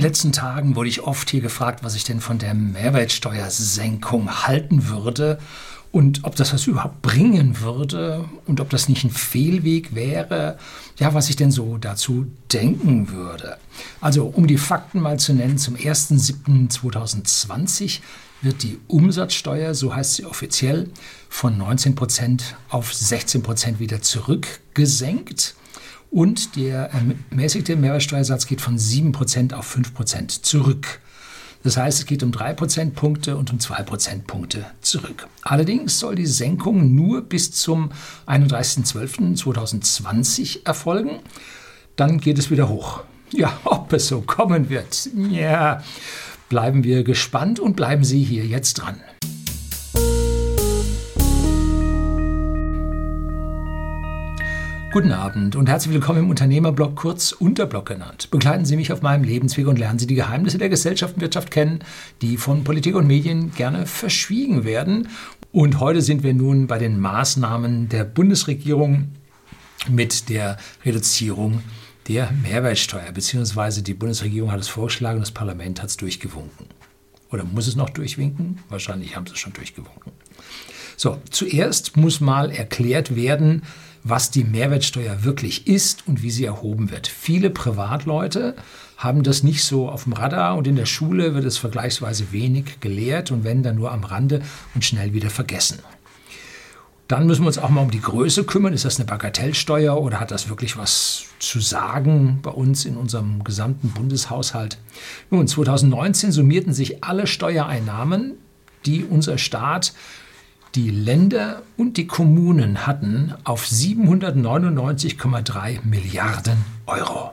den letzten Tagen wurde ich oft hier gefragt, was ich denn von der Mehrwertsteuersenkung halten würde und ob das was überhaupt bringen würde und ob das nicht ein Fehlweg wäre, ja, was ich denn so dazu denken würde. Also, um die Fakten mal zu nennen, zum 1.7.2020 wird die Umsatzsteuer, so heißt sie offiziell, von 19% auf 16% wieder zurückgesenkt und der ermäßigte Mehrwertsteuersatz geht von 7% auf 5% zurück. Das heißt, es geht um 3 Prozentpunkte und um 2 Prozentpunkte zurück. Allerdings soll die Senkung nur bis zum 31.12.2020 erfolgen. Dann geht es wieder hoch. Ja, ob es so kommen wird. Ja, bleiben wir gespannt und bleiben Sie hier jetzt dran. Guten Abend und herzlich willkommen im Unternehmerblog, kurz Unterblog genannt. Begleiten Sie mich auf meinem Lebensweg und lernen Sie die Geheimnisse der Gesellschaft und Wirtschaft kennen, die von Politik und Medien gerne verschwiegen werden. Und heute sind wir nun bei den Maßnahmen der Bundesregierung mit der Reduzierung der Mehrwertsteuer, beziehungsweise die Bundesregierung hat es vorgeschlagen, das Parlament hat es durchgewunken. Oder muss es noch durchwinken? Wahrscheinlich haben sie es schon durchgewunken. So, zuerst muss mal erklärt werden, was die Mehrwertsteuer wirklich ist und wie sie erhoben wird. Viele Privatleute haben das nicht so auf dem Radar und in der Schule wird es vergleichsweise wenig gelehrt und wenn dann nur am Rande und schnell wieder vergessen. Dann müssen wir uns auch mal um die Größe kümmern. Ist das eine Bagatellsteuer oder hat das wirklich was zu sagen bei uns in unserem gesamten Bundeshaushalt? Nun, 2019 summierten sich alle Steuereinnahmen, die unser Staat die Länder und die Kommunen hatten auf 799,3 Milliarden Euro.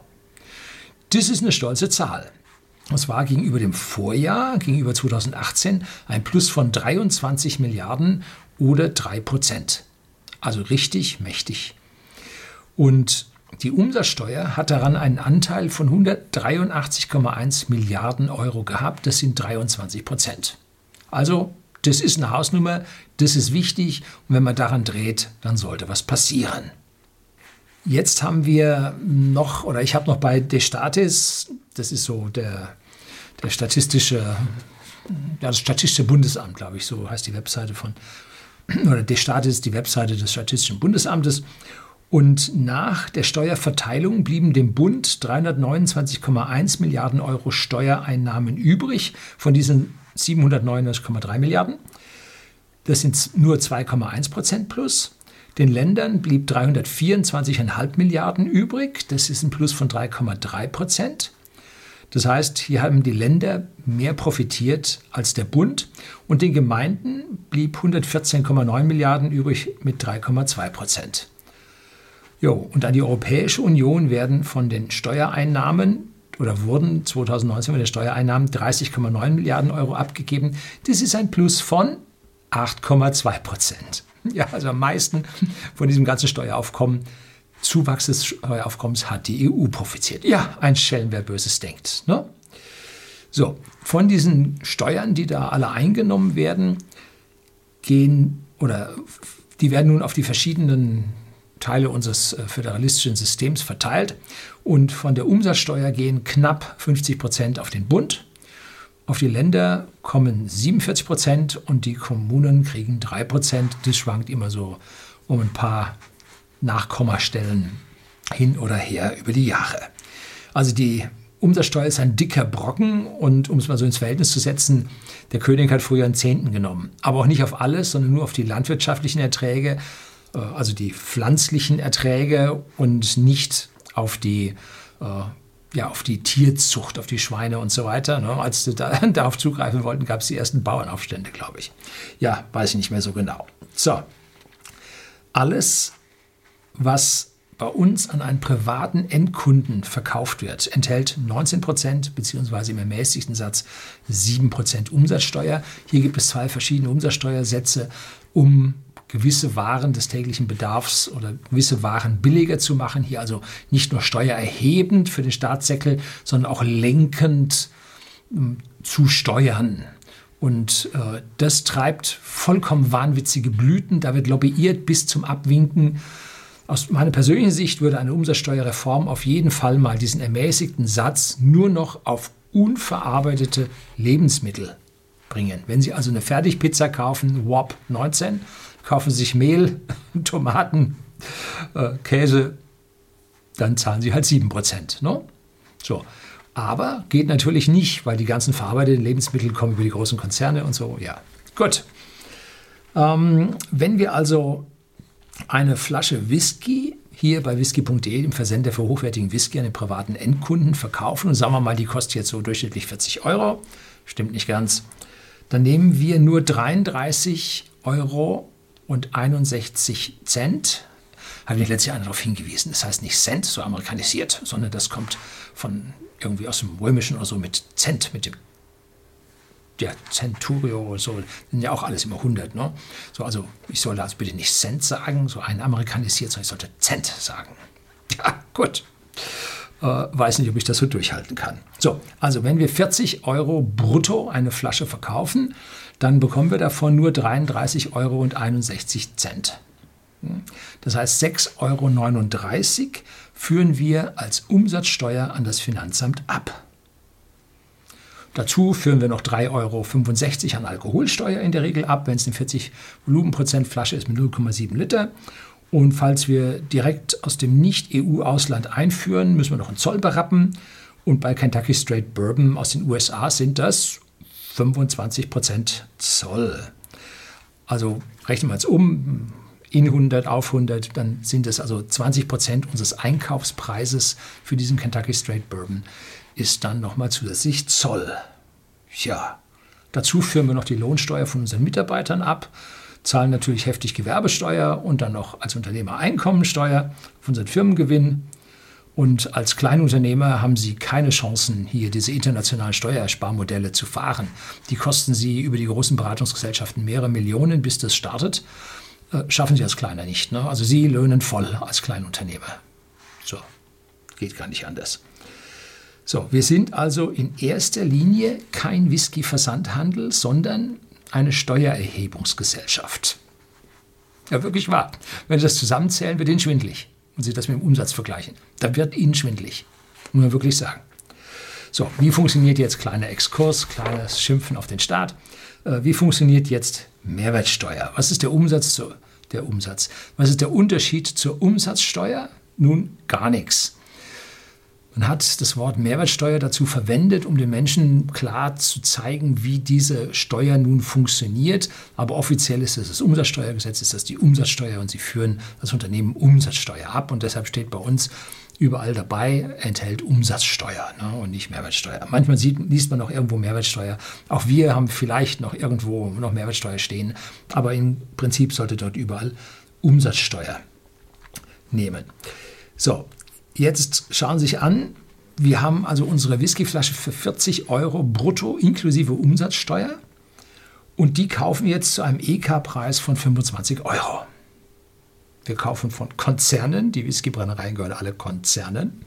Das ist eine stolze Zahl. Das war gegenüber dem Vorjahr, gegenüber 2018, ein Plus von 23 Milliarden oder 3 Prozent. Also richtig mächtig. Und die Umsatzsteuer hat daran einen Anteil von 183,1 Milliarden Euro gehabt. Das sind 23 Prozent. Also das ist eine Hausnummer, das ist wichtig und wenn man daran dreht, dann sollte was passieren. Jetzt haben wir noch, oder ich habe noch bei Destatis, das ist so der, der statistische, ja, das Statistische Bundesamt, glaube ich, so heißt die Webseite von, oder Destatis die Webseite des Statistischen Bundesamtes. Und nach der Steuerverteilung blieben dem Bund 329,1 Milliarden Euro Steuereinnahmen übrig. Von diesen 799,3 Milliarden. Das sind nur 2,1 Prozent plus. Den Ländern blieb 324,5 Milliarden übrig. Das ist ein Plus von 3,3 Prozent. Das heißt, hier haben die Länder mehr profitiert als der Bund und den Gemeinden blieb 114,9 Milliarden übrig mit 3,2 Prozent. Jo, und an die Europäische Union werden von den Steuereinnahmen oder wurden 2019 mit den Steuereinnahmen 30,9 Milliarden Euro abgegeben. Das ist ein Plus von 8,2 Prozent. Ja, also am meisten von diesem ganzen Steueraufkommen, Zuwachs des Steueraufkommens hat die EU profitiert. Ja, ein Schelm, wer Böses denkt. Ne? So, von diesen Steuern, die da alle eingenommen werden, gehen oder die werden nun auf die verschiedenen Teile unseres äh, föderalistischen Systems verteilt. Und von der Umsatzsteuer gehen knapp 50 Prozent auf den Bund. Auf die Länder kommen 47 Prozent und die Kommunen kriegen 3 Prozent. Das schwankt immer so um ein paar Nachkommastellen hin oder her über die Jahre. Also die Umsatzsteuer ist ein dicker Brocken und um es mal so ins Verhältnis zu setzen, der König hat früher einen Zehnten genommen. Aber auch nicht auf alles, sondern nur auf die landwirtschaftlichen Erträge äh, also die pflanzlichen Erträge und nicht auf die, äh, ja, auf die Tierzucht, auf die Schweine und so weiter. Ne? Als sie da, darauf zugreifen wollten, gab es die ersten Bauernaufstände, glaube ich. Ja, weiß ich nicht mehr so genau. So, alles, was bei uns an einen privaten Endkunden verkauft wird, enthält 19% bzw. im ermäßigten Satz 7% Umsatzsteuer. Hier gibt es zwei verschiedene Umsatzsteuersätze, um gewisse Waren des täglichen Bedarfs oder gewisse Waren billiger zu machen. Hier also nicht nur steuererhebend für den Staatssäckel, sondern auch lenkend ähm, zu steuern. Und äh, das treibt vollkommen wahnwitzige Blüten. Da wird lobbyiert bis zum Abwinken. Aus meiner persönlichen Sicht würde eine Umsatzsteuerreform auf jeden Fall mal diesen ermäßigten Satz nur noch auf unverarbeitete Lebensmittel bringen. Wenn Sie also eine Fertigpizza kaufen, WAP 19, kaufen sich Mehl, Tomaten, äh, Käse, dann zahlen Sie halt 7%. Ne? So. Aber geht natürlich nicht, weil die ganzen verarbeiteten Lebensmittel kommen über die großen Konzerne und so. Ja, gut. Ähm, wenn wir also eine Flasche Whisky hier bei whisky.de, dem Versender für hochwertigen Whisky an den privaten Endkunden verkaufen und sagen wir mal, die kostet jetzt so durchschnittlich 40 Euro, stimmt nicht ganz, dann nehmen wir nur 33 Euro und 61 Cent. Habe ich letztes Jahr darauf hingewiesen. Das heißt nicht Cent, so amerikanisiert, sondern das kommt von irgendwie aus dem Römischen oder so mit Cent, mit dem ja, Centurio oder so, sind ja auch alles immer 100. Ne? So, also ich sollte also bitte nicht Cent sagen, so ein amerikanisiert, sondern ich sollte Cent sagen. Ja, gut. Äh, weiß nicht, ob ich das so durchhalten kann. So, also wenn wir 40 Euro brutto eine Flasche verkaufen, dann bekommen wir davon nur 33,61 Euro. Hm? Das heißt, 6,39 Euro führen wir als Umsatzsteuer an das Finanzamt ab. Dazu führen wir noch 3,65 Euro an Alkoholsteuer in der Regel ab, wenn es eine 40 Volumenprozent Flasche ist mit 0,7 Liter. Und falls wir direkt aus dem Nicht-EU-Ausland einführen, müssen wir noch einen Zoll berappen. Und bei Kentucky Straight Bourbon aus den USA sind das 25% Zoll. Also rechnen wir es um, in 100 auf 100, dann sind es also 20% unseres Einkaufspreises für diesen Kentucky Straight Bourbon ist dann nochmal zusätzlich Zoll. Ja, dazu führen wir noch die Lohnsteuer von unseren Mitarbeitern ab zahlen natürlich heftig Gewerbesteuer und dann noch als Unternehmer Einkommensteuer auf unseren Firmengewinn. Und als Kleinunternehmer haben Sie keine Chancen, hier diese internationalen Steuersparmodelle zu fahren. Die kosten Sie über die großen Beratungsgesellschaften mehrere Millionen, bis das startet. Äh, schaffen Sie als Kleiner nicht. Ne? Also Sie löhnen voll als Kleinunternehmer. So, geht gar nicht anders. So, wir sind also in erster Linie kein Whisky-Versandhandel, sondern eine Steuererhebungsgesellschaft. Ja, wirklich wahr. Wenn Sie das zusammenzählen, wird Ihnen schwindlig. Und Sie das mit dem Umsatz vergleichen, dann wird Ihnen schwindlig. Muss man wirklich sagen. So, wie funktioniert jetzt kleiner Exkurs, kleines Schimpfen auf den Staat? Äh, wie funktioniert jetzt Mehrwertsteuer? Was ist der Umsatz zu, der Umsatz? Was ist der Unterschied zur Umsatzsteuer? Nun gar nichts. Man hat das Wort Mehrwertsteuer dazu verwendet, um den Menschen klar zu zeigen, wie diese Steuer nun funktioniert. Aber offiziell ist es das Umsatzsteuergesetz, ist das die Umsatzsteuer und sie führen das Unternehmen Umsatzsteuer ab. Und deshalb steht bei uns überall dabei, enthält Umsatzsteuer ne, und nicht Mehrwertsteuer. Manchmal sieht, liest man noch irgendwo Mehrwertsteuer. Auch wir haben vielleicht noch irgendwo noch Mehrwertsteuer stehen. Aber im Prinzip sollte dort überall Umsatzsteuer nehmen. So, Jetzt schauen Sie sich an, wir haben also unsere Whiskyflasche für 40 Euro brutto inklusive Umsatzsteuer und die kaufen wir jetzt zu einem EK-Preis von 25 Euro. Wir kaufen von Konzernen, die Whiskybrennereien gehören alle Konzernen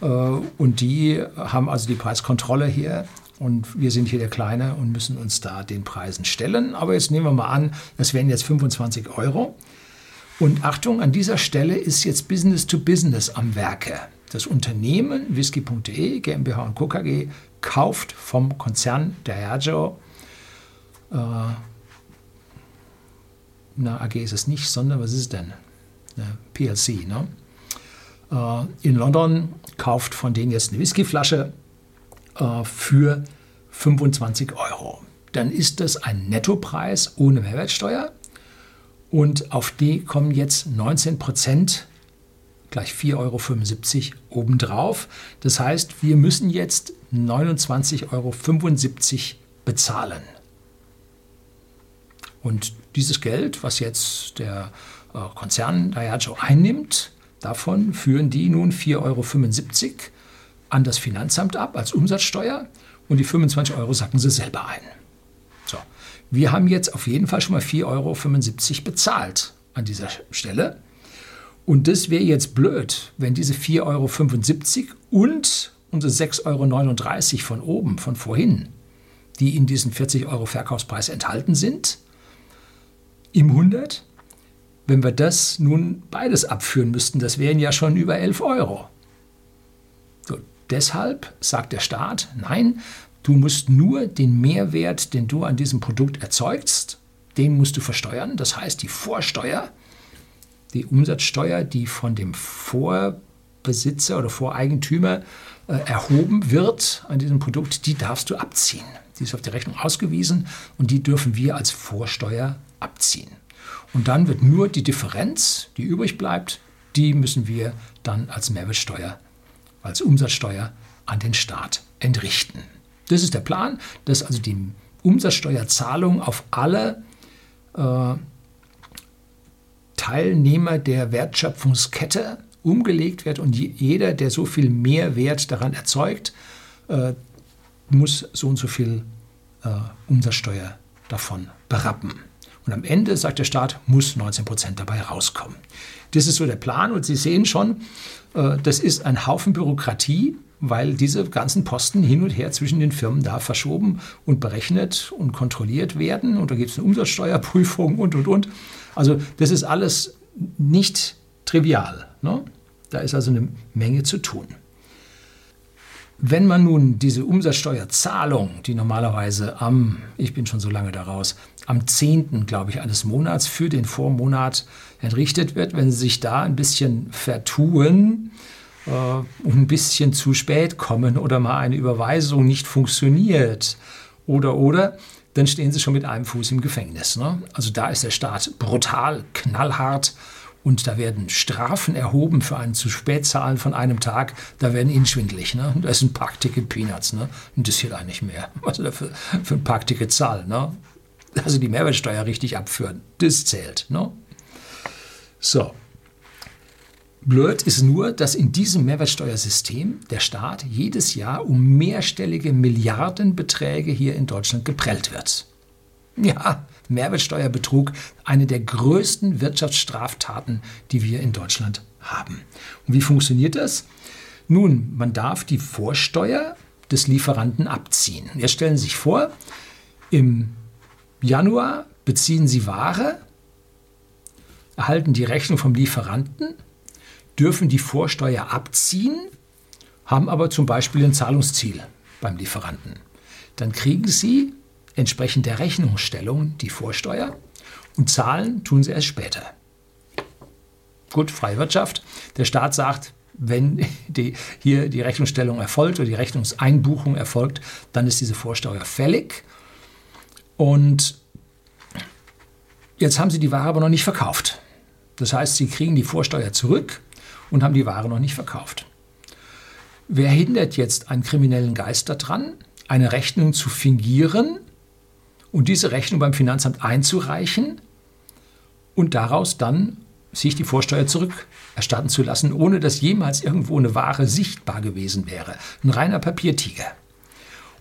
äh, und die haben also die Preiskontrolle hier und wir sind hier der Kleine und müssen uns da den Preisen stellen. Aber jetzt nehmen wir mal an, das wären jetzt 25 Euro. Und Achtung, an dieser Stelle ist jetzt Business to Business am Werke. Das Unternehmen whisky.de GmbH und Co. KG kauft vom Konzern Diageo, äh, na AG ist es nicht, sondern was ist es denn? PLC, ne? Äh, in London kauft von denen jetzt eine Whiskyflasche äh, für 25 Euro. Dann ist das ein Nettopreis ohne Mehrwertsteuer und auf die kommen jetzt 19 Prozent gleich 4,75 Euro obendrauf. Das heißt, wir müssen jetzt 29,75 Euro bezahlen. Und dieses Geld, was jetzt der äh, Konzern Diageo einnimmt, davon führen die nun 4,75 Euro an das Finanzamt ab als Umsatzsteuer und die 25 Euro sacken sie selber ein. Wir haben jetzt auf jeden Fall schon mal 4,75 Euro bezahlt an dieser Stelle. Und das wäre jetzt blöd, wenn diese 4,75 Euro und unsere 6,39 Euro von oben, von vorhin, die in diesem 40 Euro Verkaufspreis enthalten sind, im 100, wenn wir das nun beides abführen müssten, das wären ja schon über 11 Euro. So, deshalb sagt der Staat, nein, du musst nur den Mehrwert, den du an diesem Produkt erzeugst, den musst du versteuern. Das heißt, die Vorsteuer, die Umsatzsteuer, die von dem Vorbesitzer oder Voreigentümer äh, erhoben wird an diesem Produkt, die darfst du abziehen. Die ist auf die Rechnung ausgewiesen und die dürfen wir als Vorsteuer abziehen. Und dann wird nur die Differenz, die übrig bleibt, die müssen wir dann als Mehrwertsteuer, als Umsatzsteuer an den Staat entrichten. Das ist der Plan, dass also die Umsatzsteuerzahlung auf alle äh, Teilnehmer der Wertschöpfungskette umgelegt wird und jeder, der so viel Mehrwert daran erzeugt, äh, muss so und so viel äh, Umsatzsteuer davon berappen. Und am Ende, sagt der Staat, muss 19 Prozent dabei rauskommen. Das ist so der Plan und Sie sehen schon, äh, das ist ein Haufen Bürokratie, weil diese ganzen Posten hin und her zwischen den Firmen da verschoben und berechnet und kontrolliert werden. Und da gibt es eine Umsatzsteuerprüfung und, und, und. Also das ist alles nicht trivial. Ne? Da ist also eine Menge zu tun. Wenn man nun diese Umsatzsteuerzahlung, die normalerweise am, ich bin schon so lange daraus, am 10. glaube ich eines Monats für den Vormonat entrichtet wird, wenn Sie sich da ein bisschen vertun äh, und ein bisschen zu spät kommen oder mal eine Überweisung nicht funktioniert oder oder, dann stehen Sie schon mit einem Fuß im Gefängnis. Ne? Also da ist der Staat brutal, knallhart und da werden Strafen erhoben für ein zu spät zahlen von einem Tag. Da werden ihnen schwindlig. Ne? Das sind Parkticket Peanuts. Ne? Interessiert eigentlich mehr, was er für, für ein Parkticket zahlt. Ne? Also die Mehrwertsteuer richtig abführen, das zählt. Ne? So. Blöd ist nur, dass in diesem Mehrwertsteuersystem der Staat jedes Jahr um mehrstellige Milliardenbeträge hier in Deutschland geprellt wird. Ja, Mehrwertsteuerbetrug eine der größten Wirtschaftsstraftaten, die wir in Deutschland haben. Und wie funktioniert das? Nun, man darf die Vorsteuer des Lieferanten abziehen. Jetzt stellen Sie sich vor, im Januar beziehen Sie Ware, erhalten die Rechnung vom Lieferanten, dürfen die Vorsteuer abziehen, haben aber zum Beispiel ein Zahlungsziel beim Lieferanten. Dann kriegen Sie entsprechend der Rechnungsstellung die Vorsteuer und zahlen tun sie erst später. Gut, freie Wirtschaft. Der Staat sagt, wenn die, hier die Rechnungsstellung erfolgt oder die Rechnungseinbuchung erfolgt, dann ist diese Vorsteuer fällig. Und jetzt haben sie die Ware aber noch nicht verkauft. Das heißt, sie kriegen die Vorsteuer zurück und haben die Ware noch nicht verkauft. Wer hindert jetzt einen kriminellen Geist daran, eine Rechnung zu fingieren und diese Rechnung beim Finanzamt einzureichen und daraus dann sich die Vorsteuer zurückerstatten zu lassen, ohne dass jemals irgendwo eine Ware sichtbar gewesen wäre. Ein reiner Papiertiger.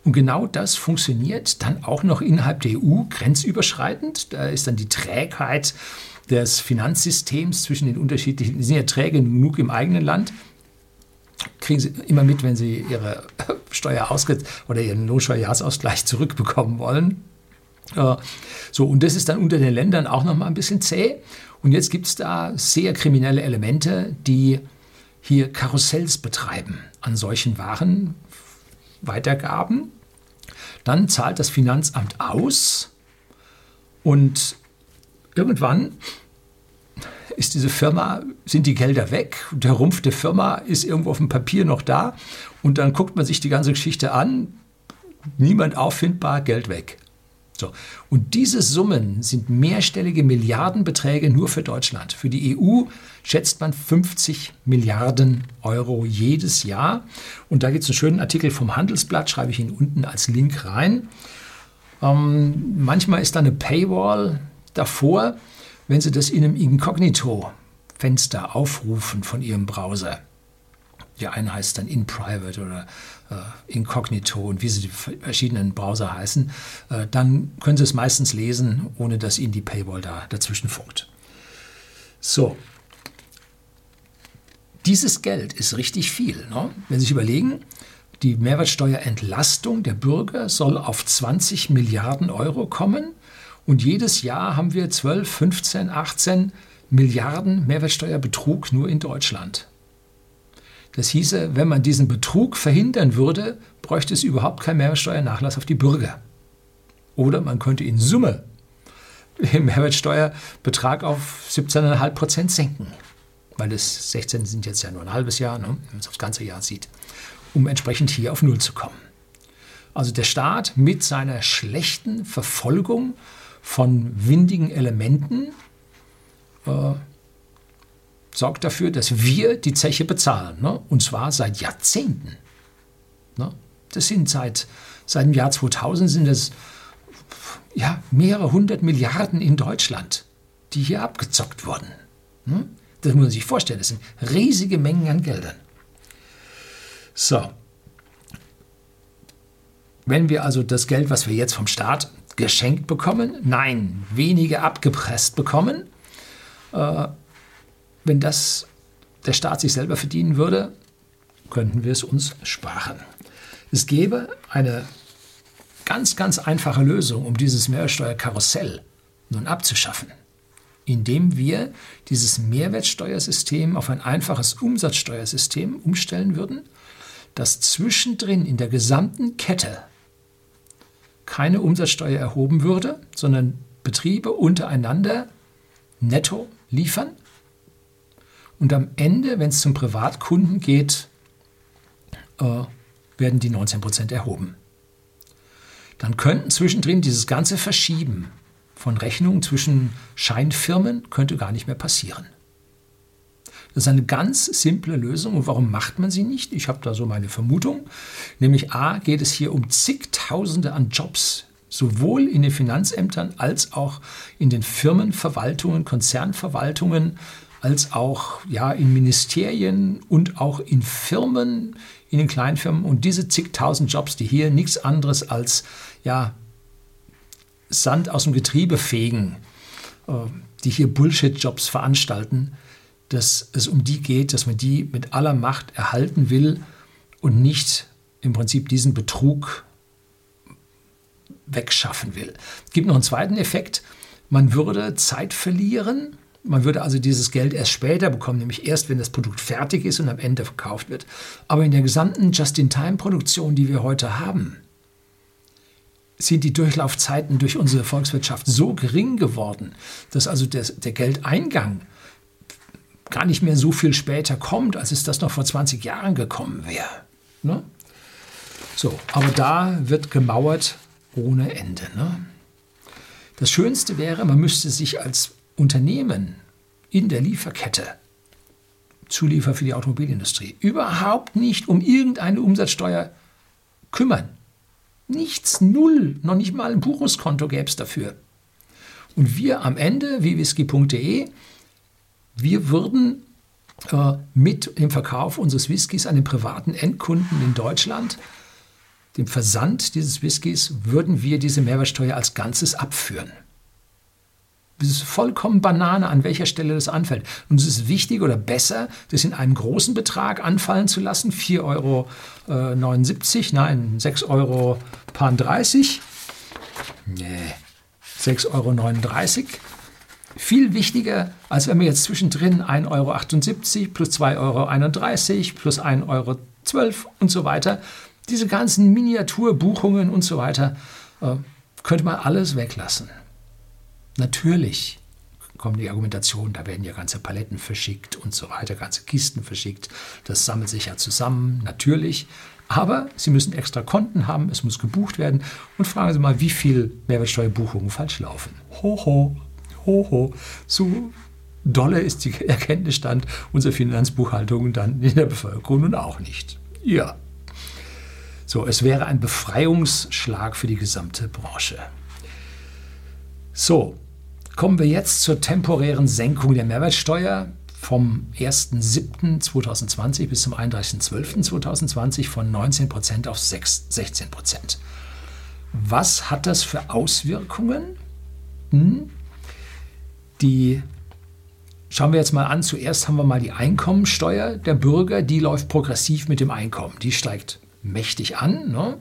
Und genau das funktioniert dann auch noch innerhalb der EU grenzüberschreitend. Da ist dann die Trägheit des Finanzsystems zwischen den unterschiedlichen, die sind ja träge genug im eigenen Land, kriegen Sie immer mit, wenn Sie Ihre Steuer oder Ihren Lohnsteuerjahresausgleich zurückbekommen wollen. So, und das ist dann unter den Ländern auch nochmal ein bisschen zäh. Und jetzt gibt es da sehr kriminelle Elemente, die hier Karussells betreiben an solchen Warenweitergaben. Dann zahlt das Finanzamt aus und irgendwann ist diese Firma, sind die Gelder weg, der Rumpf der Firma ist irgendwo auf dem Papier noch da und dann guckt man sich die ganze Geschichte an, niemand auffindbar, Geld weg. So. Und diese Summen sind mehrstellige Milliardenbeträge nur für Deutschland. Für die EU schätzt man 50 Milliarden Euro jedes Jahr. Und da gibt es einen schönen Artikel vom Handelsblatt, schreibe ich Ihnen unten als Link rein. Ähm, manchmal ist da eine Paywall davor, wenn Sie das in einem Inkognito-Fenster aufrufen von Ihrem Browser. Die eine heißt dann in private oder äh, incognito und wie sie die verschiedenen Browser heißen, äh, dann können Sie es meistens lesen, ohne dass Ihnen die Paywall da dazwischen funkt. So. Dieses Geld ist richtig viel. Ne? Wenn Sie sich überlegen, die Mehrwertsteuerentlastung der Bürger soll auf 20 Milliarden Euro kommen und jedes Jahr haben wir 12, 15, 18 Milliarden Mehrwertsteuerbetrug nur in Deutschland. Das hieße, wenn man diesen Betrug verhindern würde, bräuchte es überhaupt keinen Mehrwertsteuernachlass auf die Bürger. Oder man könnte in Summe den Mehrwertsteuerbetrag auf 17,5 Prozent senken. Weil das 16 sind jetzt ja nur ein halbes Jahr, ne, wenn man es aufs ganze Jahr sieht, um entsprechend hier auf Null zu kommen. Also der Staat mit seiner schlechten Verfolgung von windigen Elementen äh, sorgt dafür, dass wir die Zeche bezahlen. Ne? Und zwar seit Jahrzehnten. Ne? Das sind seit, seit dem Jahr 2000 sind es ja, mehrere hundert Milliarden in Deutschland, die hier abgezockt wurden. Ne? Das muss man sich vorstellen. Das sind riesige Mengen an Geldern. So. Wenn wir also das Geld, was wir jetzt vom Staat geschenkt bekommen, nein, weniger abgepresst bekommen, äh, wenn das der Staat sich selber verdienen würde, könnten wir es uns sparen. Es gäbe eine ganz, ganz einfache Lösung, um dieses Mehrwertsteuerkarussell nun abzuschaffen, indem wir dieses Mehrwertsteuersystem auf ein einfaches Umsatzsteuersystem umstellen würden, das zwischendrin in der gesamten Kette keine Umsatzsteuer erhoben würde, sondern Betriebe untereinander netto liefern und am Ende, wenn es zum Privatkunden geht, äh, werden die 19% erhoben. Dann könnten zwischendrin dieses ganze Verschieben von Rechnungen zwischen Scheinfirmen könnte gar nicht mehr passieren. Das ist eine ganz simple Lösung. Und warum macht man sie nicht? Ich habe da so meine Vermutung. Nämlich A, geht es hier um zigtausende an Jobs, sowohl in den Finanzämtern als auch in den Firmenverwaltungen, Konzernverwaltungen, als auch ja, in Ministerien und auch in Firmen, in den Kleinfirmen. Und diese zigtausend Jobs, die hier nichts anderes als ja, Sand aus dem Getriebe fegen, äh, die hier Bullshit-Jobs veranstalten, dass es um die geht, dass man die mit aller Macht erhalten will und nicht im Prinzip diesen Betrug wegschaffen will. Es gibt noch einen zweiten Effekt. Man würde Zeit verlieren man würde also dieses Geld erst später bekommen, nämlich erst, wenn das Produkt fertig ist und am Ende verkauft wird. Aber in der gesamten Just-in-Time-Produktion, die wir heute haben, sind die Durchlaufzeiten durch unsere Volkswirtschaft so gering geworden, dass also der, der Geldeingang gar nicht mehr so viel später kommt, als es das noch vor 20 Jahren gekommen wäre. Ne? So, aber da wird gemauert ohne Ende. Ne? Das Schönste wäre, man müsste sich als Unternehmen in der Lieferkette, Zuliefer für die Automobilindustrie, überhaupt nicht um irgendeine Umsatzsteuer kümmern. Nichts, null, noch nicht mal ein Buchungskonto gäbe es dafür. Und wir am Ende, wie whisky.de, wir würden äh, mit dem Verkauf unseres Whiskys an den privaten Endkunden in Deutschland, dem Versand dieses Whiskys, würden wir diese Mehrwertsteuer als Ganzes abführen. Es ist vollkommen Banane, an welcher Stelle das anfällt. Und es ist wichtig oder besser, das in einem großen Betrag anfallen zu lassen, 4,79 Euro, äh, nein, 6,30 Euro. Nee, 6,39 Euro. Viel wichtiger, als wenn wir jetzt zwischendrin 1,78 Euro plus 2,31 Euro plus 1,12 Euro und so weiter, diese ganzen Miniaturbuchungen und so weiter, äh, könnte man alles weglassen. Natürlich kommt die Argumentation, da werden ja ganze Paletten verschickt und so weiter, ganze Kisten verschickt. Das sammelt sich ja zusammen, natürlich. Aber Sie müssen extra Konten haben, es muss gebucht werden. Und fragen Sie mal, wie viel Mehrwertsteuerbuchungen falsch laufen. Hoho, hoho. So dolle ist die Erkenntnisstand unserer Finanzbuchhaltung dann in der Bevölkerung nun auch nicht. Ja. So, es wäre ein Befreiungsschlag für die gesamte Branche. So, Kommen wir jetzt zur temporären Senkung der Mehrwertsteuer vom 1.7.2020 bis zum 31.12.2020 von 19% auf 16%. Was hat das für Auswirkungen? Hm? Die schauen wir jetzt mal an. Zuerst haben wir mal die Einkommensteuer der Bürger. Die läuft progressiv mit dem Einkommen. Die steigt mächtig an. Ne?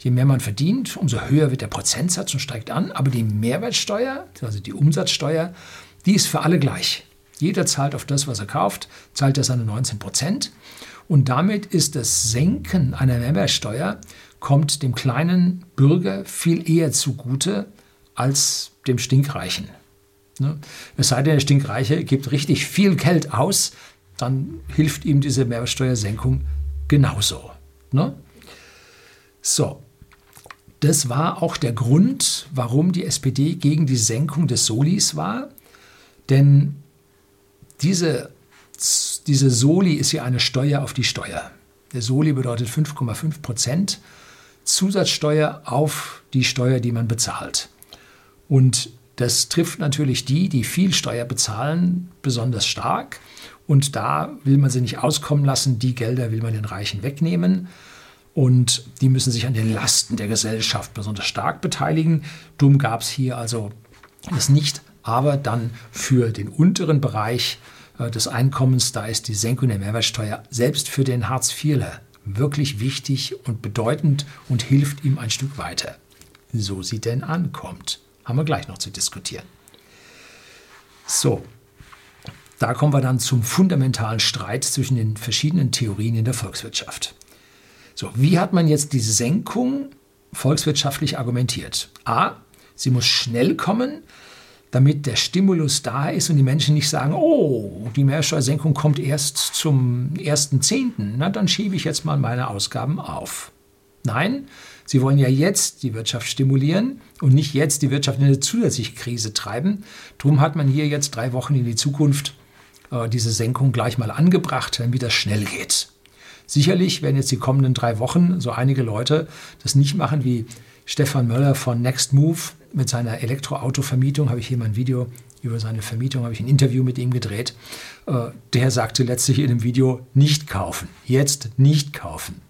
Je mehr man verdient, umso höher wird der Prozentsatz und steigt an. Aber die Mehrwertsteuer, also die Umsatzsteuer, die ist für alle gleich. Jeder zahlt auf das, was er kauft, zahlt er seine 19 Prozent. Und damit ist das Senken einer Mehrwertsteuer kommt dem kleinen Bürger viel eher zugute als dem Stinkreichen. Ne? Es sei denn, der Stinkreiche gibt richtig viel Geld aus, dann hilft ihm diese Mehrwertsteuersenkung genauso. Ne? So, das war auch der Grund, warum die SPD gegen die Senkung des Solis war. Denn diese, diese Soli ist ja eine Steuer auf die Steuer. Der Soli bedeutet 5,5 Prozent Zusatzsteuer auf die Steuer, die man bezahlt. Und das trifft natürlich die, die viel Steuer bezahlen, besonders stark. Und da will man sie nicht auskommen lassen. Die Gelder will man den Reichen wegnehmen. Und die müssen sich an den Lasten der Gesellschaft besonders stark beteiligen. Dumm gab es hier also das nicht. Aber dann für den unteren Bereich äh, des Einkommens, da ist die Senkung der Mehrwertsteuer selbst für den Hartz-IVler wirklich wichtig und bedeutend und hilft ihm ein Stück weiter. So sie denn ankommt. Haben wir gleich noch zu diskutieren. So, da kommen wir dann zum fundamentalen Streit zwischen den verschiedenen Theorien in der Volkswirtschaft. So, wie hat man jetzt diese Senkung volkswirtschaftlich argumentiert? A, sie muss schnell kommen, damit der Stimulus da ist und die Menschen nicht sagen, oh, die Mehrwertsteuersenkung kommt erst zum 1.10., na dann schiebe ich jetzt mal meine Ausgaben auf. Nein, sie wollen ja jetzt die Wirtschaft stimulieren und nicht jetzt die Wirtschaft in eine zusätzliche Krise treiben. Darum hat man hier jetzt drei Wochen in die Zukunft äh, diese Senkung gleich mal angebracht, damit das schnell geht. Sicherlich werden jetzt die kommenden drei Wochen so einige Leute das nicht machen wie Stefan Möller von Next Move mit seiner Elektroauto-Vermietung. Habe ich hier mal ein Video über seine Vermietung, habe ich ein Interview mit ihm gedreht. Äh, der sagte letztlich in dem Video, nicht kaufen. Jetzt nicht kaufen.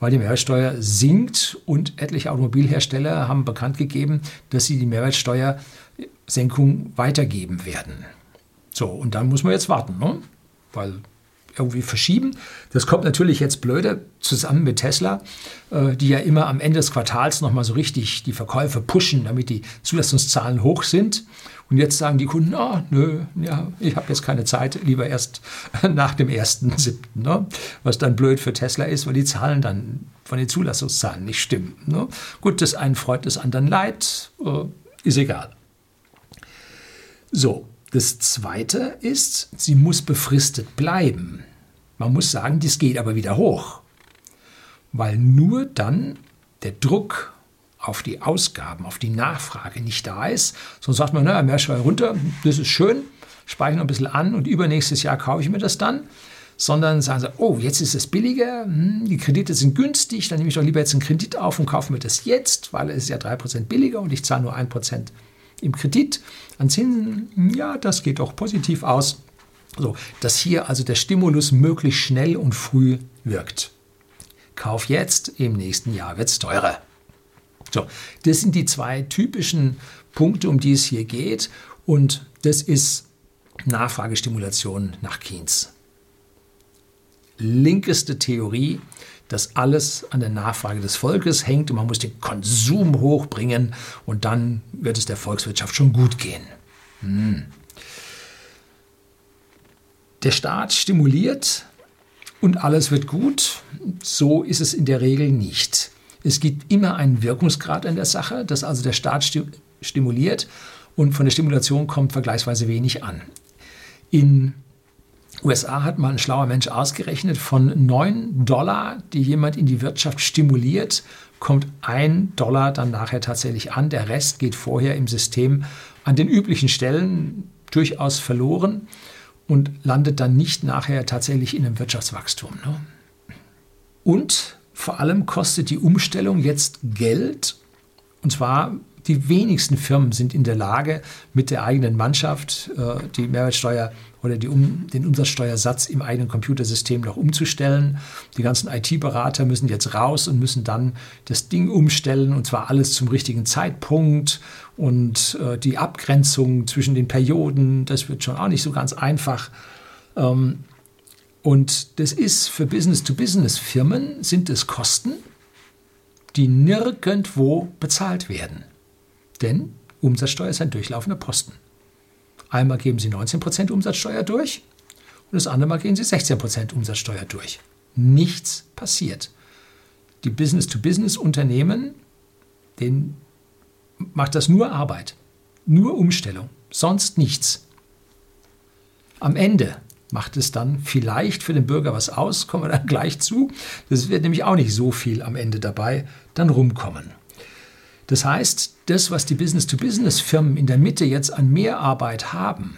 Weil die Mehrwertsteuer sinkt und etliche Automobilhersteller haben bekannt gegeben, dass sie die Mehrwertsteuersenkung weitergeben werden. So, und dann muss man jetzt warten, ne? weil irgendwie verschieben. Das kommt natürlich jetzt blöde zusammen mit Tesla, äh, die ja immer am Ende des Quartals nochmal so richtig die Verkäufe pushen, damit die Zulassungszahlen hoch sind. Und jetzt sagen die Kunden, ah, nö, ja, ich habe jetzt keine Zeit, lieber erst nach dem 1.7., ne? was dann blöd für Tesla ist, weil die Zahlen dann von den Zulassungszahlen nicht stimmen. Ne? Gut, das einen freut, das anderen leid, äh, ist egal. So, das Zweite ist, sie muss befristet bleiben. Man muss sagen, das geht aber wieder hoch, weil nur dann der Druck auf die Ausgaben, auf die Nachfrage nicht da ist. Sonst sagt man, naja, Mehrsteuer runter, das ist schön, speichere noch ein bisschen an und übernächstes Jahr kaufe ich mir das dann. Sondern sagen sie, oh, jetzt ist es billiger, hm, die Kredite sind günstig, dann nehme ich doch lieber jetzt einen Kredit auf und kaufe mir das jetzt, weil es ist ja 3% billiger und ich zahle nur 1% im Kredit an Zinsen, ja, das geht auch positiv aus. So, dass hier also der Stimulus möglichst schnell und früh wirkt. Kauf jetzt, im nächsten Jahr wird es teurer. So, das sind die zwei typischen Punkte, um die es hier geht. Und das ist Nachfragestimulation nach Keynes. Linkeste Theorie, dass alles an der Nachfrage des Volkes hängt und man muss den Konsum hochbringen und dann wird es der Volkswirtschaft schon gut gehen. Hm. Der Staat stimuliert und alles wird gut. So ist es in der Regel nicht. Es gibt immer einen Wirkungsgrad an der Sache, dass also der Staat stimuliert und von der Stimulation kommt vergleichsweise wenig an. In USA hat mal ein schlauer Mensch ausgerechnet, von 9 Dollar, die jemand in die Wirtschaft stimuliert, kommt ein Dollar dann nachher tatsächlich an. Der Rest geht vorher im System an den üblichen Stellen durchaus verloren und landet dann nicht nachher tatsächlich in einem Wirtschaftswachstum. Ne? Und vor allem kostet die Umstellung jetzt Geld, und zwar die wenigsten Firmen sind in der Lage, mit der eigenen Mannschaft äh, die Mehrwertsteuer oder die, um, den Umsatzsteuersatz im eigenen Computersystem noch umzustellen. Die ganzen IT-Berater müssen jetzt raus und müssen dann das Ding umstellen und zwar alles zum richtigen Zeitpunkt und äh, die Abgrenzung zwischen den Perioden, das wird schon auch nicht so ganz einfach. Ähm, und das ist für Business-to-Business-Firmen sind es Kosten, die nirgendwo bezahlt werden. Denn Umsatzsteuer ist ein durchlaufender Posten. Einmal geben Sie 19% Umsatzsteuer durch und das andere Mal gehen Sie 16% Umsatzsteuer durch. Nichts passiert. Die Business-to-Business-Unternehmen, denen macht das nur Arbeit, nur Umstellung, sonst nichts. Am Ende macht es dann vielleicht für den Bürger was aus, kommen wir dann gleich zu. Das wird nämlich auch nicht so viel am Ende dabei dann rumkommen. Das heißt, das, was die Business-to-Business-Firmen in der Mitte jetzt an Mehrarbeit haben,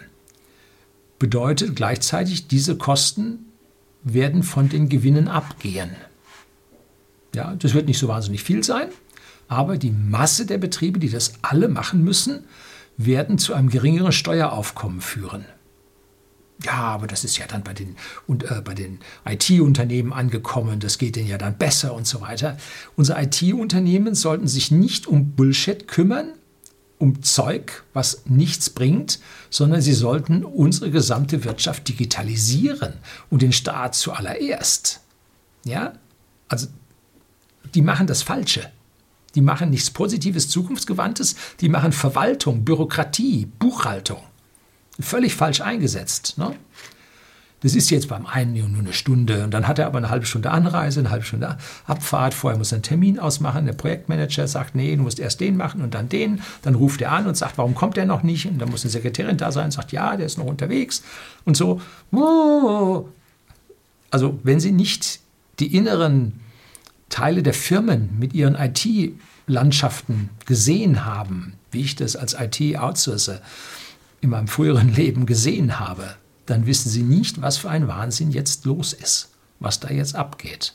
bedeutet gleichzeitig, diese Kosten werden von den Gewinnen abgehen. Ja, das wird nicht so wahnsinnig viel sein, aber die Masse der Betriebe, die das alle machen müssen, werden zu einem geringeren Steueraufkommen führen. Ja, aber das ist ja dann bei den, äh, den IT-Unternehmen angekommen, das geht denen ja dann besser und so weiter. Unsere IT-Unternehmen sollten sich nicht um Bullshit kümmern, um Zeug, was nichts bringt, sondern sie sollten unsere gesamte Wirtschaft digitalisieren und den Staat zuallererst. Ja? Also die machen das Falsche. Die machen nichts Positives, Zukunftsgewandtes, die machen Verwaltung, Bürokratie, Buchhaltung. Völlig falsch eingesetzt. Ne? Das ist jetzt beim einen nur eine Stunde und dann hat er aber eine halbe Stunde Anreise, eine halbe Stunde Abfahrt. Vorher muss er einen Termin ausmachen. Der Projektmanager sagt, nee, du musst erst den machen und dann den. Dann ruft er an und sagt, warum kommt der noch nicht? Und dann muss eine Sekretärin da sein und sagt, ja, der ist noch unterwegs. Und so. Also wenn Sie nicht die inneren Teile der Firmen mit ihren IT-Landschaften gesehen haben, wie ich das als IT-Outsourcer in meinem früheren Leben gesehen habe, dann wissen Sie nicht, was für ein Wahnsinn jetzt los ist, was da jetzt abgeht.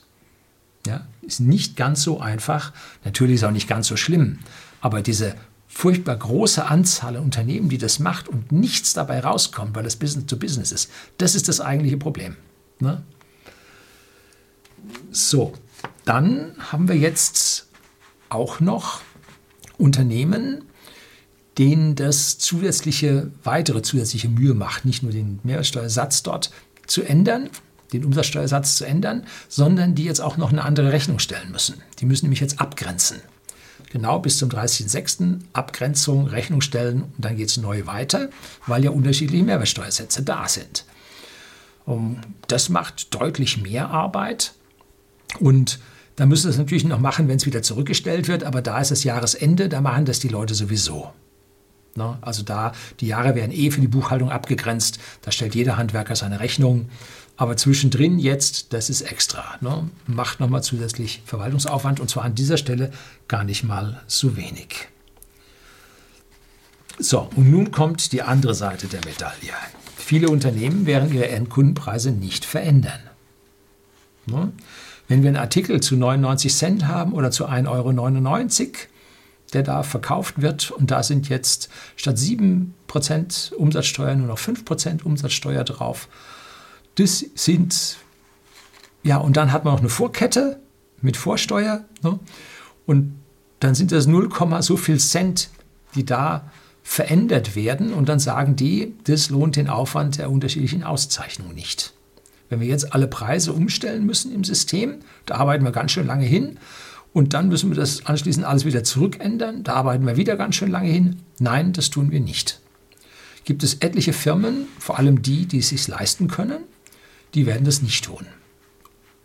Ja, ist nicht ganz so einfach, natürlich ist auch nicht ganz so schlimm, aber diese furchtbar große Anzahl an Unternehmen, die das macht und nichts dabei rauskommt, weil es Business to Business ist, das ist das eigentliche Problem. Ne? So, dann haben wir jetzt auch noch Unternehmen, denen das zusätzliche, weitere zusätzliche Mühe macht, nicht nur den Mehrwertsteuersatz dort zu ändern, den Umsatzsteuersatz zu ändern, sondern die jetzt auch noch eine andere Rechnung stellen müssen. Die müssen nämlich jetzt abgrenzen. Genau bis zum 30.06. Abgrenzung, Rechnung stellen und dann geht es neu weiter, weil ja unterschiedliche Mehrwertsteuersätze da sind. Das macht deutlich mehr Arbeit und da müssen sie es natürlich noch machen, wenn es wieder zurückgestellt wird, aber da ist das Jahresende, da machen das die Leute sowieso. Ne? Also da, die Jahre werden eh für die Buchhaltung abgegrenzt, da stellt jeder Handwerker seine Rechnung. Aber zwischendrin jetzt, das ist extra. Ne? Macht nochmal zusätzlich Verwaltungsaufwand und zwar an dieser Stelle gar nicht mal so wenig. So, und nun kommt die andere Seite der Medaille. Viele Unternehmen werden ihre Endkundenpreise nicht verändern. Ne? Wenn wir einen Artikel zu 99 Cent haben oder zu 1,99 Euro, der da verkauft wird. Und da sind jetzt statt 7% Umsatzsteuer nur noch 5% Umsatzsteuer drauf. Das sind, ja, und dann hat man noch eine Vorkette mit Vorsteuer. Ne? Und dann sind das 0, so viel Cent, die da verändert werden. Und dann sagen die, das lohnt den Aufwand der unterschiedlichen Auszeichnungen nicht. Wenn wir jetzt alle Preise umstellen müssen im System, da arbeiten wir ganz schön lange hin. Und dann müssen wir das anschließend alles wieder zurückändern. Da arbeiten wir wieder ganz schön lange hin. Nein, das tun wir nicht. Gibt es etliche Firmen, vor allem die, die es sich leisten können, die werden das nicht tun.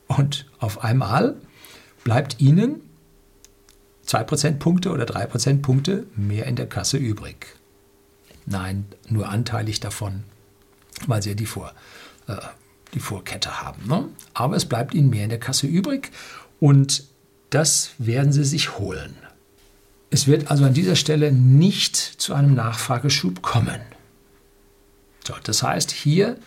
Und auf einmal bleibt ihnen 2 Prozentpunkte oder 3 Prozentpunkte mehr in der Kasse übrig. Nein, nur anteilig davon, weil sie ja die, Vor, äh, die Vorkette haben. Ne? Aber es bleibt ihnen mehr in der Kasse übrig und das werden sie sich holen. Es wird also an dieser Stelle nicht zu einem Nachfrageschub kommen. So, das heißt, hier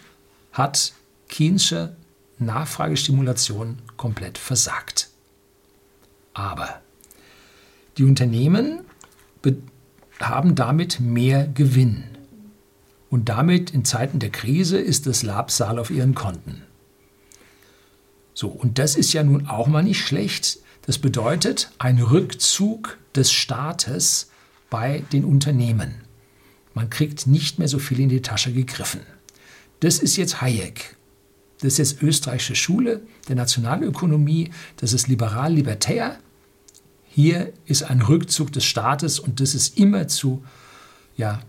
hat Kiensche Nachfragestimulation komplett versagt. Aber die Unternehmen haben damit mehr Gewinn. Und damit in Zeiten der Krise ist das Labsal auf ihren Konten. So, und das ist ja nun auch mal nicht schlecht, das bedeutet ein Rückzug des Staates bei den Unternehmen. Man kriegt nicht mehr so viel in die Tasche gegriffen. Das ist jetzt Hayek. Das ist jetzt österreichische Schule der Nationalökonomie. Das ist liberal-libertär. Hier ist ein Rückzug des Staates und das ist immer zu, ja,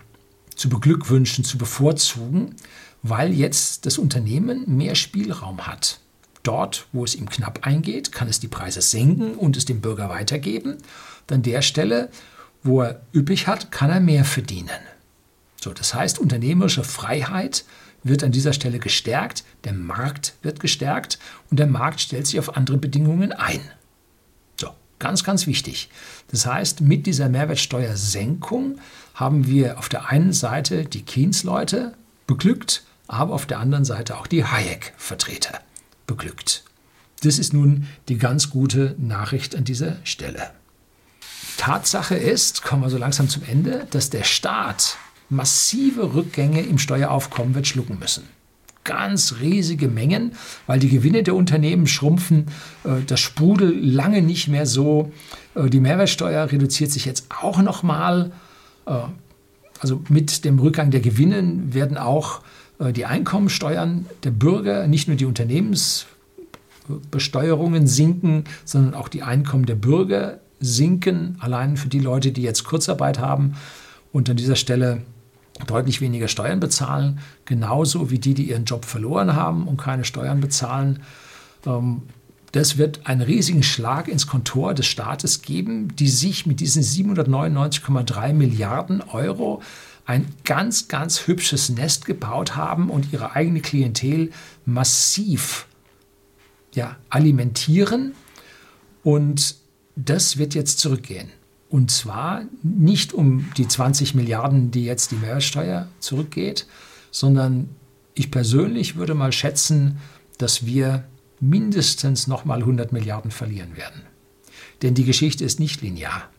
zu beglückwünschen, zu bevorzugen, weil jetzt das Unternehmen mehr Spielraum hat. Dort, wo es ihm knapp eingeht, kann es die Preise senken und es dem Bürger weitergeben. An der Stelle, wo er üppig hat, kann er mehr verdienen. So, das heißt, unternehmerische Freiheit wird an dieser Stelle gestärkt, der Markt wird gestärkt und der Markt stellt sich auf andere Bedingungen ein. So, ganz, ganz wichtig. Das heißt, mit dieser Mehrwertsteuersenkung haben wir auf der einen Seite die Keynes-Leute beglückt, aber auf der anderen Seite auch die Hayek-Vertreter beglückt. Das ist nun die ganz gute Nachricht an dieser Stelle. Tatsache ist, kommen wir so langsam zum Ende, dass der Staat massive Rückgänge im Steueraufkommen wird schlucken müssen. Ganz riesige Mengen, weil die Gewinne der Unternehmen schrumpfen, äh, das Sprudel lange nicht mehr so. Äh, die Mehrwertsteuer reduziert sich jetzt auch nochmal. Äh, also mit dem Rückgang der Gewinne werden auch die Einkommensteuern der Bürger, nicht nur die Unternehmensbesteuerungen sinken, sondern auch die Einkommen der Bürger sinken, allein für die Leute, die jetzt Kurzarbeit haben und an dieser Stelle deutlich weniger Steuern bezahlen, genauso wie die, die ihren Job verloren haben und keine Steuern bezahlen. Ähm, das wird einen riesigen Schlag ins Kontor des Staates geben, die sich mit diesen 799,3 Milliarden Euro ein ganz, ganz hübsches Nest gebaut haben und ihre eigene Klientel massiv ja, alimentieren. Und das wird jetzt zurückgehen. Und zwar nicht um die 20 Milliarden, die jetzt die Mehrwertsteuer zurückgeht, sondern ich persönlich würde mal schätzen, dass wir mindestens nochmal 100 Milliarden verlieren werden. Denn die Geschichte ist nicht linear.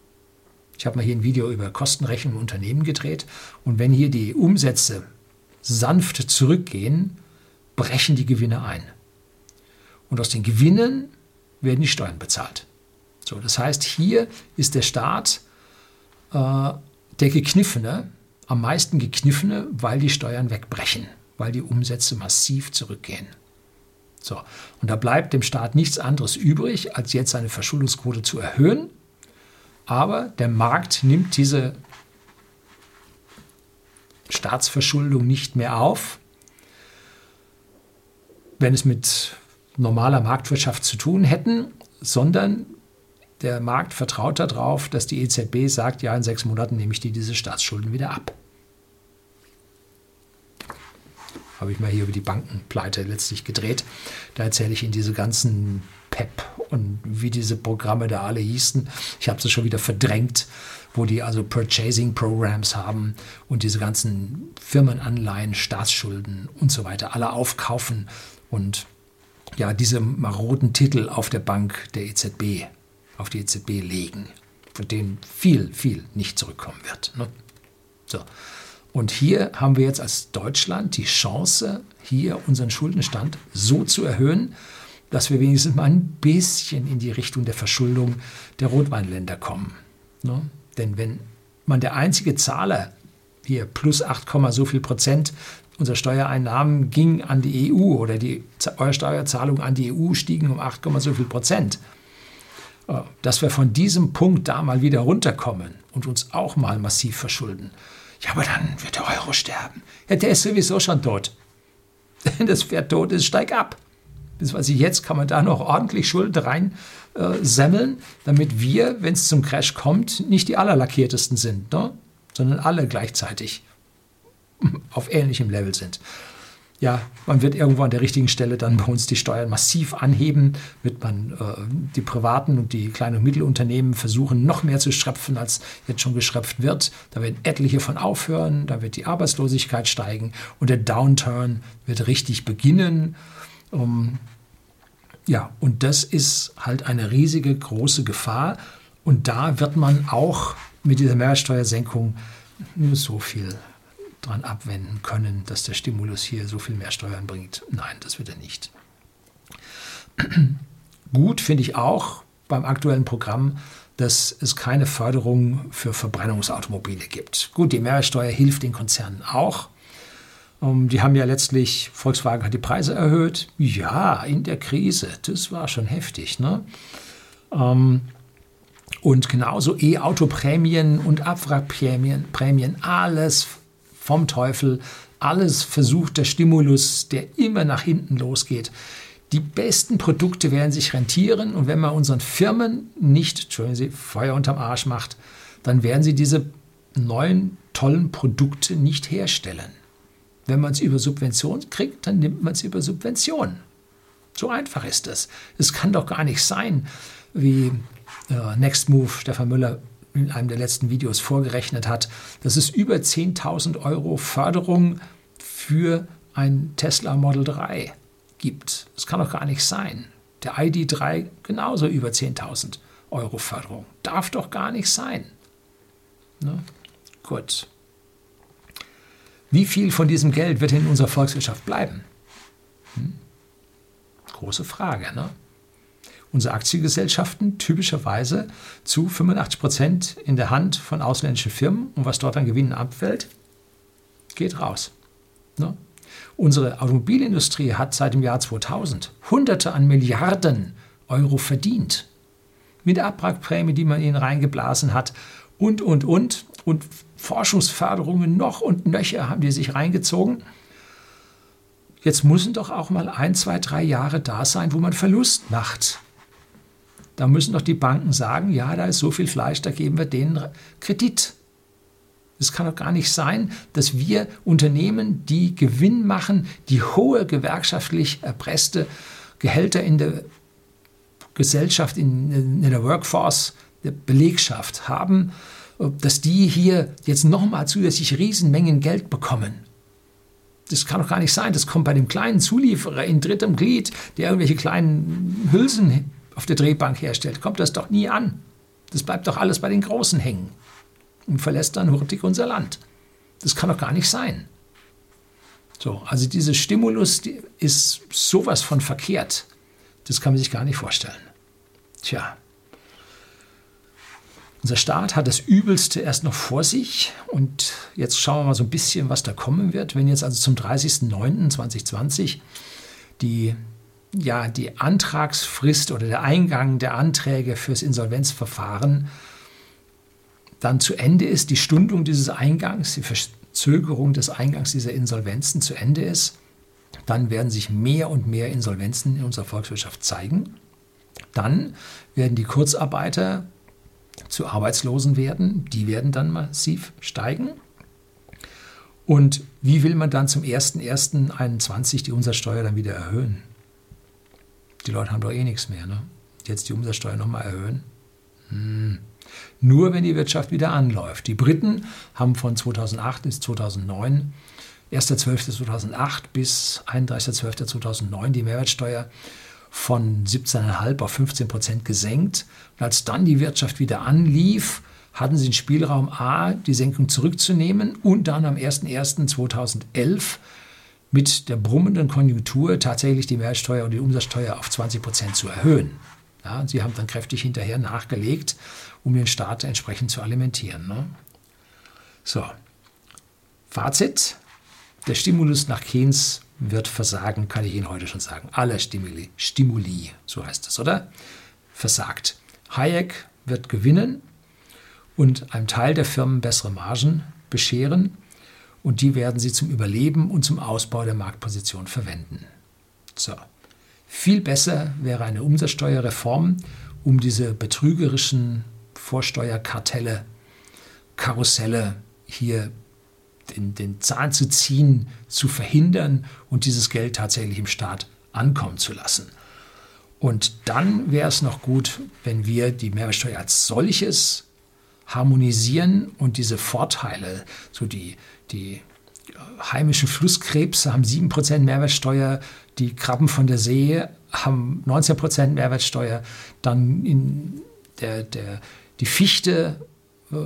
Ich habe mal hier ein Video über Kostenrechnung im Unternehmen gedreht und wenn hier die Umsätze sanft zurückgehen, brechen die Gewinne ein. Und aus den Gewinnen werden die Steuern bezahlt. So, das heißt, hier ist der Staat äh, der Gekniffene, am meisten Gekniffene, weil die Steuern wegbrechen, weil die Umsätze massiv zurückgehen. So, und da bleibt dem Staat nichts anderes übrig, als jetzt seine Verschuldungsquote zu erhöhen. Aber der Markt nimmt diese Staatsverschuldung nicht mehr auf. Wenn es mit normaler Marktwirtschaft zu tun hätten, sondern der Markt vertraut darauf, dass die EZB sagt, ja, in sechs Monaten nehme ich dir diese Staatsschulden wieder ab. Habe ich mal hier über die Bankenpleite letztlich gedreht. Da erzähle ich Ihnen diese ganzen PEP und wie diese Programme da alle hießen. Ich habe sie schon wieder verdrängt, wo die also Purchasing Programs haben und diese ganzen Firmenanleihen, Staatsschulden und so weiter alle aufkaufen und ja, diese maroden Titel auf der Bank der EZB auf die EZB legen, von denen viel, viel nicht zurückkommen wird. Ne? So. Und hier haben wir jetzt als Deutschland die Chance, hier unseren Schuldenstand so zu erhöhen, dass wir wenigstens mal ein bisschen in die Richtung der Verschuldung der Rotweinländer kommen. Ne? Denn wenn man der einzige Zahler hier plus 8, so viel Prozent unserer Steuereinnahmen ging an die EU oder die Steuerzahlungen an die EU stiegen um 8, so viel Prozent, äh, dass wir von diesem Punkt da mal wieder runterkommen und uns auch mal massiv verschulden. Ja, aber dann wird der Euro sterben. Ja, der ist sowieso schon tot. Das Pferd tot ist, steig ab. Ich jetzt kann man da noch ordentlich Schulden rein äh, semmeln, damit wir, wenn es zum Crash kommt, nicht die allerlackiertesten sind, ne? sondern alle gleichzeitig auf ähnlichem Level sind ja, man wird irgendwo an der richtigen Stelle dann bei uns die Steuern massiv anheben, wird man äh, die privaten und die kleinen und Mittelunternehmen versuchen, noch mehr zu schröpfen, als jetzt schon geschröpft wird. Da werden etliche von aufhören, da wird die Arbeitslosigkeit steigen und der Downturn wird richtig beginnen. Um, ja, und das ist halt eine riesige, große Gefahr. Und da wird man auch mit dieser Mehrwertsteuersenkung nur so viel dran abwenden können, dass der Stimulus hier so viel mehr Steuern bringt. Nein, das wird er nicht. Gut finde ich auch beim aktuellen Programm, dass es keine Förderung für Verbrennungsautomobile gibt. Gut, die Mehrwertsteuer hilft den Konzernen auch. Um, ähm, die haben ja letztlich, Volkswagen hat die Preise erhöht. Ja, in der Krise. Das war schon heftig. Ne? Um, ähm, und genauso E-Auto-Prämien und Abwrackprämien, Prämien, alles vom Teufel. Alles versucht der Stimulus, der immer nach hinten losgeht. Die besten Produkte werden sich rentieren und wenn man unseren Firmen nicht, Entschuldigen Sie, Feuer unterm Arsch macht, dann werden sie diese neuen tollen Produkte nicht herstellen. Wenn man es über Subventionen kriegt, dann nimmt man es über Subventionen. So einfach ist es. Es kann doch gar nicht sein, wie äh, Next Move Stefan Müller in einem der letzten Videos vorgerechnet hat, dass es über 10.000 Euro Förderung für ein Tesla Model 3 gibt. Das kann doch gar nicht sein. Der ID3 genauso über 10.000 Euro Förderung. Darf doch gar nicht sein. Ne? Gut. Wie viel von diesem Geld wird in unserer Volkswirtschaft bleiben? Hm? Große Frage. Ne? Unsere Aktiengesellschaften typischerweise zu 85 Prozent in der Hand von ausländischen Firmen und was dort an Gewinnen abfällt, geht raus. Ne? Unsere Automobilindustrie hat seit dem Jahr 2000 Hunderte an Milliarden Euro verdient. Mit der Abwrackprämie, die man ihnen reingeblasen hat und, und, und. Und Forschungsförderungen noch und nöcher haben die sich reingezogen. Jetzt müssen doch auch mal ein, zwei, drei Jahre da sein, wo man Verlust macht. Da müssen doch die Banken sagen, ja, da ist so viel Fleisch, da geben wir denen Kredit. Es kann doch gar nicht sein, dass wir Unternehmen, die Gewinn machen, die hohe gewerkschaftlich erpresste Gehälter in der Gesellschaft, in, in der Workforce, der Belegschaft haben, dass die hier jetzt nochmal zusätzlich Riesenmengen Geld bekommen. Das kann doch gar nicht sein. Das kommt bei dem kleinen Zulieferer in drittem Glied, der irgendwelche kleinen Hülsen auf der Drehbank herstellt, kommt das doch nie an. Das bleibt doch alles bei den Großen hängen und verlässt dann hurtig unser Land. Das kann doch gar nicht sein. So, also dieser Stimulus die ist sowas von verkehrt. Das kann man sich gar nicht vorstellen. Tja. Unser Staat hat das Übelste erst noch vor sich und jetzt schauen wir mal so ein bisschen, was da kommen wird. Wenn jetzt also zum 30.09.2020 die, ja, die Antragsfrist oder der Eingang der Anträge fürs Insolvenzverfahren dann zu Ende ist, die Stundung dieses Eingangs, die Verzögerung des Eingangs dieser Insolvenzen zu Ende ist, dann werden sich mehr und mehr Insolvenzen in unserer Volkswirtschaft zeigen. Dann werden die Kurzarbeiter zu Arbeitslosen werden. Die werden dann massiv steigen. Und wie will man dann zum 01.01.21 die Umsatzsteuer dann wieder erhöhen? Die Leute haben doch eh nichts mehr. Ne? Jetzt die Umsatzsteuer nochmal erhöhen? Hm. Nur wenn die Wirtschaft wieder anläuft. Die Briten haben von 2008 bis 2009, 1.12.2008 bis 31.12.2009 die Mehrwertsteuer von 17,5 auf 15 Prozent gesenkt. Und als dann die Wirtschaft wieder anlief, hatten sie den Spielraum A, die Senkung zurückzunehmen und dann am 01.01.2011 mit der brummenden Konjunktur tatsächlich die Mehrwertsteuer und die Umsatzsteuer auf 20 Prozent zu erhöhen. Ja, sie haben dann kräftig hinterher nachgelegt, um den Staat entsprechend zu alimentieren. Ne? So, Fazit, der Stimulus nach Keynes wird versagen, kann ich Ihnen heute schon sagen. Alle Stimuli, Stimuli, so heißt es, oder? Versagt. Hayek wird gewinnen und einem Teil der Firmen bessere Margen bescheren und die werden sie zum Überleben und zum Ausbau der Marktposition verwenden. So. Viel besser wäre eine Umsatzsteuerreform, um diese betrügerischen Vorsteuerkartelle, Karusselle hier den, den Zahn zu ziehen, zu verhindern und dieses Geld tatsächlich im Staat ankommen zu lassen. Und dann wäre es noch gut, wenn wir die Mehrwertsteuer als solches harmonisieren und diese Vorteile, so die, die heimischen Flusskrebse haben 7% Mehrwertsteuer, die Krabben von der See haben 19% Mehrwertsteuer, dann der, der, die Fichte äh,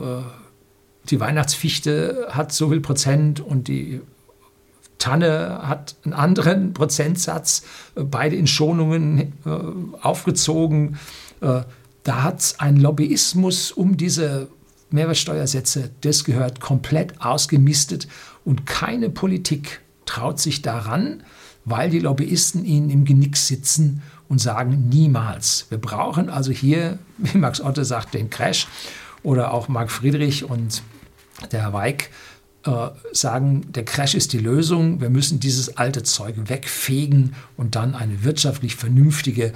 die Weihnachtsfichte hat so viel Prozent und die Tanne hat einen anderen Prozentsatz, äh, beide in Schonungen äh, aufgezogen. Äh, da hat es einen Lobbyismus um diese Mehrwertsteuersätze, das gehört komplett ausgemistet und keine Politik traut sich daran, weil die Lobbyisten ihnen im Genick sitzen und sagen, niemals. Wir brauchen also hier, wie Max Otte sagt, den Crash oder auch Marc Friedrich und der Herr Weig äh, sagen, der Crash ist die Lösung, wir müssen dieses alte Zeug wegfegen und dann eine wirtschaftlich vernünftige,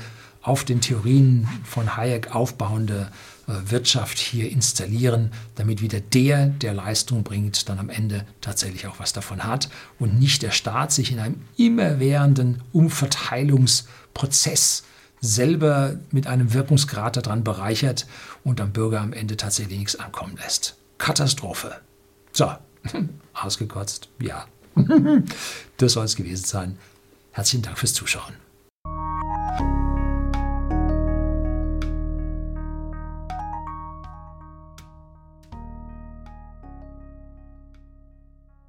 auf den Theorien von Hayek aufbauende äh, Wirtschaft hier installieren, damit wieder der, der Leistung bringt, dann am Ende tatsächlich auch was davon hat und nicht der Staat sich in einem immerwährenden Umverteilungsprozess selber mit einem Wirkungsgrad daran bereichert und am Bürger am Ende tatsächlich nichts ankommen lässt. Katastrophe. So, ausgekotzt, ja. Das soll es gewesen sein. Herzlichen Dank fürs Zuschauen.